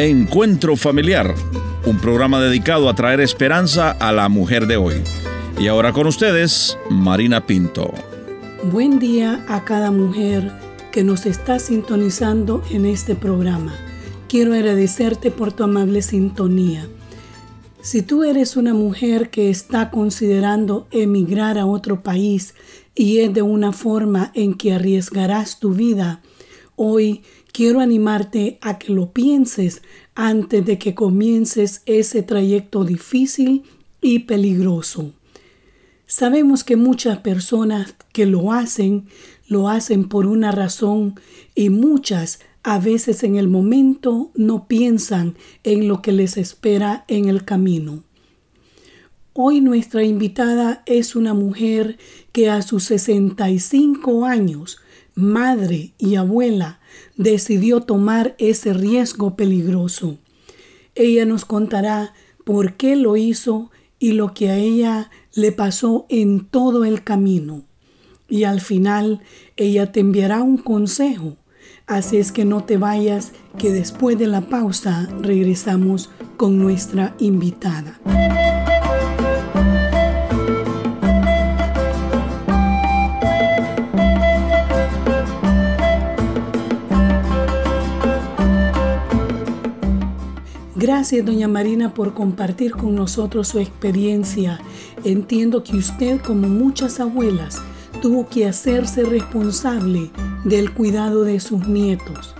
Encuentro Familiar, un programa dedicado a traer esperanza a la mujer de hoy. Y ahora con ustedes, Marina Pinto. Buen día a cada mujer que nos está sintonizando en este programa. Quiero agradecerte por tu amable sintonía. Si tú eres una mujer que está considerando emigrar a otro país y es de una forma en que arriesgarás tu vida, hoy quiero animarte a que lo pienses antes de que comiences ese trayecto difícil y peligroso. Sabemos que muchas personas que lo hacen, lo hacen por una razón y muchas a veces en el momento no piensan en lo que les espera en el camino. Hoy nuestra invitada es una mujer que a sus 65 años, madre y abuela, decidió tomar ese riesgo peligroso. Ella nos contará por qué lo hizo y lo que a ella le pasó en todo el camino. Y al final ella te enviará un consejo. Así es que no te vayas, que después de la pausa regresamos con nuestra invitada. Gracias, doña Marina, por compartir con nosotros su experiencia. Entiendo que usted, como muchas abuelas, tuvo que hacerse responsable del cuidado de sus nietos.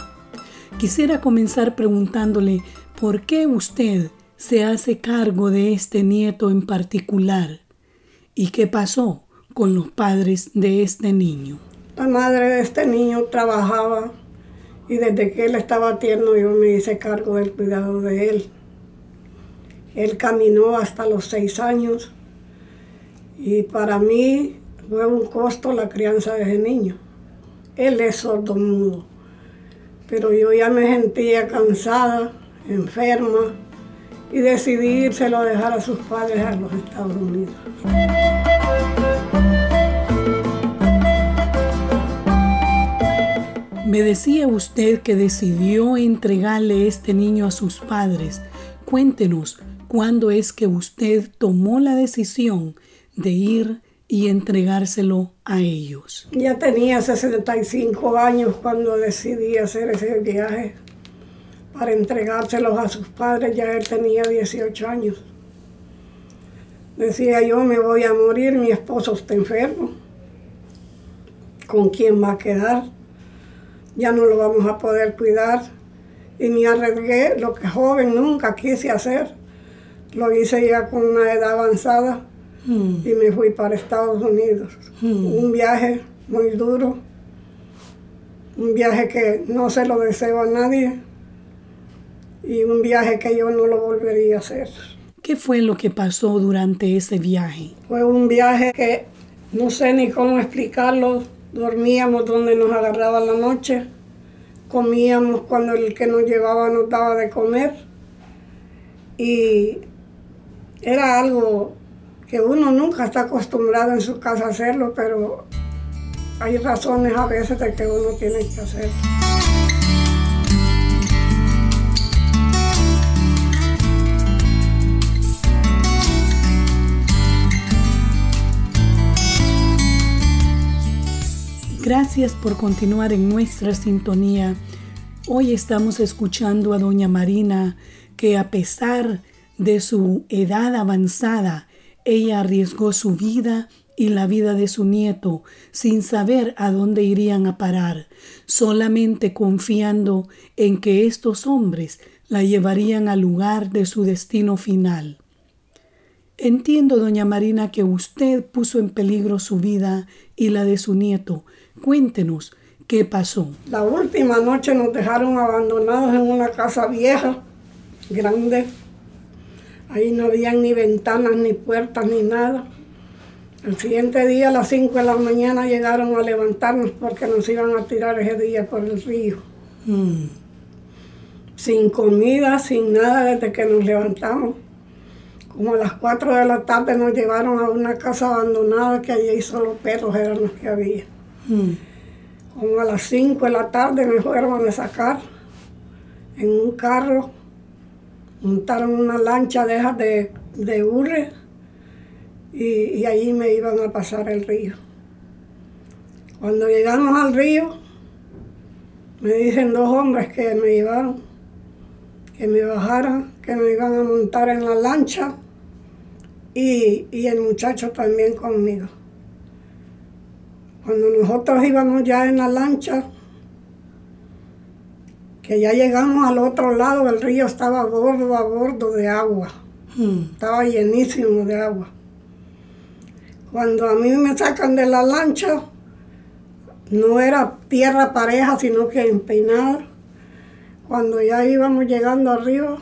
Quisiera comenzar preguntándole por qué usted se hace cargo de este nieto en particular y qué pasó con los padres de este niño. La madre de este niño trabajaba y desde que él estaba tierno yo me hice cargo del cuidado de él. Él caminó hasta los seis años y para mí fue un costo la crianza de ese niño. Él es sordo mudo, pero yo ya me sentía cansada, enferma y decidí a dejar a sus padres a los Estados Unidos. Me decía usted que decidió entregarle este niño a sus padres. Cuéntenos cuándo es que usted tomó la decisión de ir y entregárselo a ellos. Ya tenía 65 años cuando decidí hacer ese viaje para entregárselos a sus padres. Ya él tenía 18 años. Decía yo, me voy a morir, mi esposo está enfermo. ¿Con quién va a quedar? Ya no lo vamos a poder cuidar. Y me arriesgué lo que joven nunca quise hacer. Lo hice ya con una edad avanzada hmm. y me fui para Estados Unidos. Hmm. Un viaje muy duro, un viaje que no se lo deseo a nadie y un viaje que yo no lo volvería a hacer. ¿Qué fue lo que pasó durante ese viaje? Fue un viaje que no sé ni cómo explicarlo dormíamos donde nos agarraba la noche, comíamos cuando el que nos llevaba nos daba de comer y era algo que uno nunca está acostumbrado en su casa a hacerlo, pero hay razones a veces de que uno tiene que hacerlo. Gracias por continuar en nuestra sintonía. Hoy estamos escuchando a doña Marina que a pesar de su edad avanzada, ella arriesgó su vida y la vida de su nieto sin saber a dónde irían a parar, solamente confiando en que estos hombres la llevarían al lugar de su destino final. Entiendo, doña Marina, que usted puso en peligro su vida y la de su nieto. Cuéntenos, ¿qué pasó? La última noche nos dejaron abandonados en una casa vieja, grande. Ahí no había ni ventanas, ni puertas, ni nada. El siguiente día, a las 5 de la mañana, llegaron a levantarnos porque nos iban a tirar ese día por el río. Mm. Sin comida, sin nada desde que nos levantamos. Como a las 4 de la tarde nos llevaron a una casa abandonada que allí solo perros eran los que había. Hmm. Como a las 5 de la tarde me fueron a sacar en un carro montaron una lancha de esas de, de hurre y, y allí me iban a pasar el río. Cuando llegamos al río, me dicen dos hombres que me iban, que me bajaran, que me iban a montar en la lancha y, y el muchacho también conmigo. Cuando nosotros íbamos ya en la lancha, que ya llegamos al otro lado, el río estaba bordo a bordo de agua. Mm. Estaba llenísimo de agua. Cuando a mí me sacan de la lancha, no era tierra pareja, sino que empeinada. Cuando ya íbamos llegando arriba,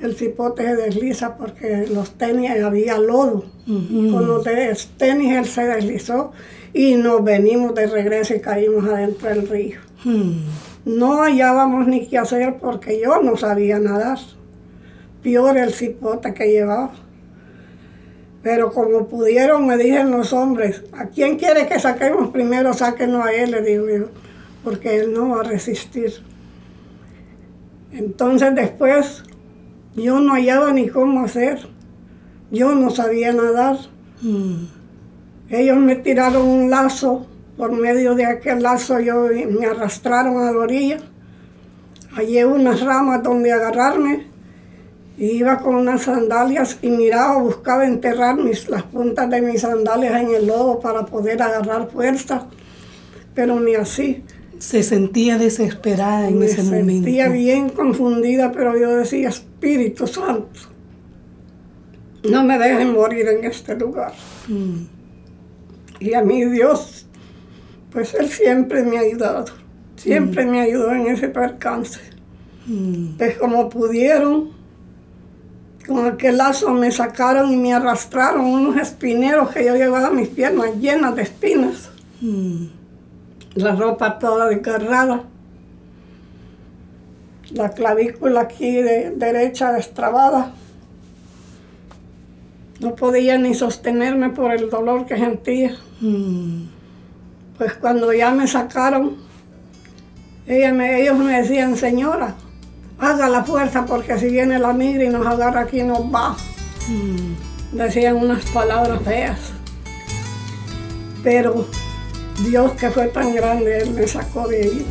el cipote se desliza porque los tenis había lodo. Con los tenis él se deslizó y nos venimos de regreso y caímos adentro del río. Mm. No hallábamos ni qué hacer porque yo no sabía nadar. Peor el cipote que llevaba. Pero como pudieron, me dicen los hombres, ¿a quién quiere que saquemos primero? Sáquenos a él, le digo yo, porque él no va a resistir. Entonces después yo no hallaba ni cómo hacer. Yo no sabía nadar. Mm. Ellos me tiraron un lazo, por medio de aquel lazo yo me arrastraron a la orilla. Hallé unas ramas donde agarrarme y iba con unas sandalias y miraba, buscaba enterrar mis, las puntas de mis sandalias en el lodo para poder agarrar fuerza, pero ni así. Se sentía desesperada en me ese sentía momento. bien confundida, pero yo decía, Espíritu Santo, no me dejen morir en este lugar. Mm. Y a mí Dios, pues Él siempre me ha ayudado, siempre me ayudó en ese percance. Mm. Pues como pudieron, con aquel lazo me sacaron y me arrastraron unos espineros que yo llevaba mis piernas llenas de espinas, Mm. La ropa toda desgarrada, la clavícula aquí de, derecha destrabada. No podía ni sostenerme por el dolor que sentía. Mm. Pues cuando ya me sacaron, ella me- ellos me decían, señora, haga la fuerza porque si viene la migra y nos agarra aquí nos va. Mm. Decían unas palabras feas. Pero Dios que fue tan grande, Él me sacó de ahí.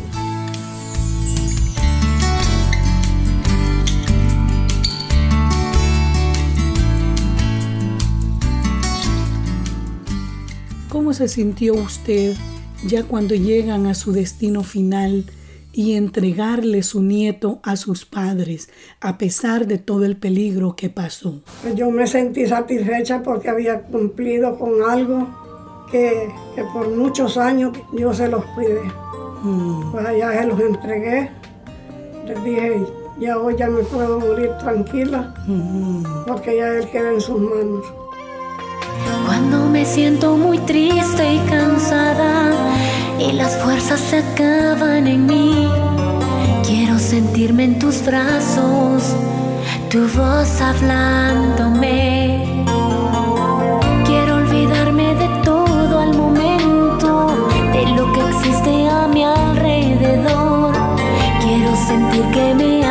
¿Cómo se sintió usted ya cuando llegan a su destino final y entregarle su nieto a sus padres, a pesar de todo el peligro que pasó? Yo me sentí satisfecha porque había cumplido con algo que, que por muchos años yo se los cuidé. Mm. Pues allá se los entregué. Les dije, ya hoy ya me puedo morir tranquila Mm. porque ya Él queda en sus manos. Cuando me siento muy triste y cansada y las fuerzas se acaban en mí, quiero sentirme en tus brazos, tu voz hablándome. Sentir que me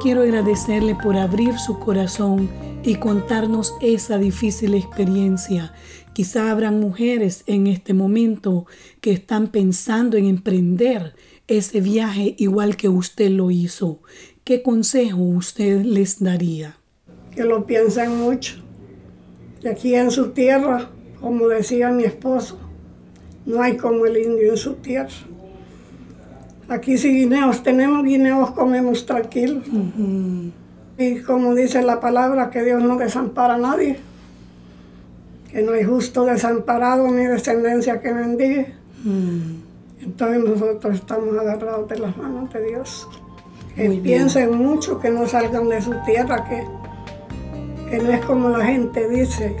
quiero agradecerle por abrir su corazón y contarnos esa difícil experiencia. Quizá habrán mujeres en este momento que están pensando en emprender ese viaje igual que usted lo hizo, ¿qué consejo usted les daría? Que lo piensen mucho. Y aquí en su tierra, como decía mi esposo, no hay como el indio en su tierra. Aquí si guineos tenemos, guineos comemos tranquilos. Y como dice la palabra, que Dios no desampara a nadie. Que no hay justo desamparado ni descendencia que bendiga. Entonces nosotros estamos agarrados de las manos de Dios. Que piensen mucho, que no salgan de su tierra, que, que no es como la gente dice,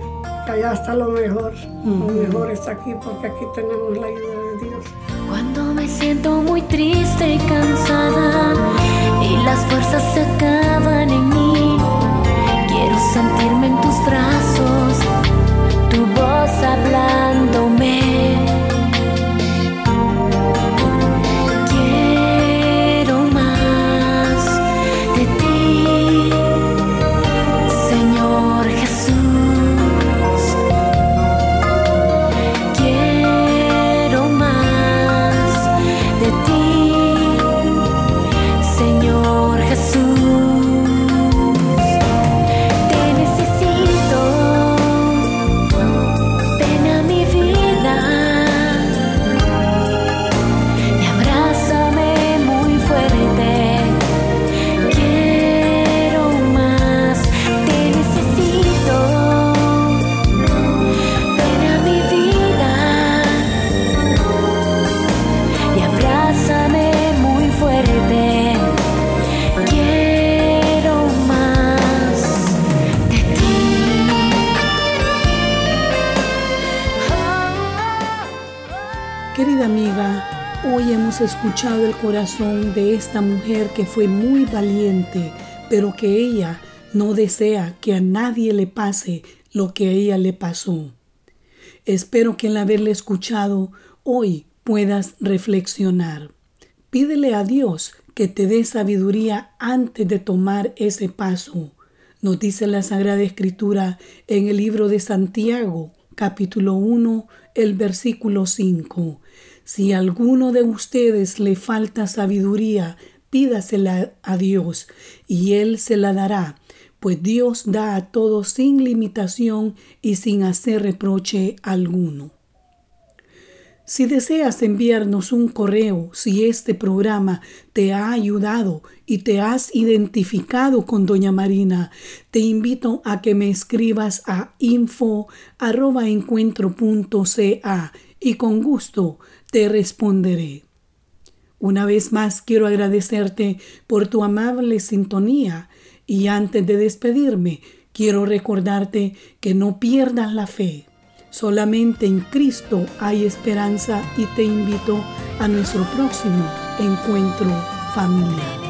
que allá está lo mejor. Lo mejor está aquí porque aquí tenemos la ayuda siento muy triste y cansada y las fuerzas se acaban en mí, escuchado el corazón de esta mujer que fue muy valiente, pero que ella no desea que a nadie le pase lo que a ella le pasó. Espero que al haberle escuchado hoy puedas reflexionar. Pídele a Dios que te dé sabiduría antes de tomar ese paso. Nos dice la Sagrada Escritura en el libro de Santiago, capítulo 1, el versículo 5. Si a alguno de ustedes le falta sabiduría, pídasela a Dios y Él se la dará, pues Dios da a todos sin limitación y sin hacer reproche alguno. Si deseas enviarnos un correo, si este programa te ha ayudado y te has identificado con Doña Marina, te invito a que me escribas a info arroba encuentro.ca y con gusto te responderé. Una vez más quiero agradecerte por tu amable sintonía y antes de despedirme quiero recordarte que no pierdas la fe. Solamente en Cristo hay esperanza y te invito a nuestro próximo encuentro familiar.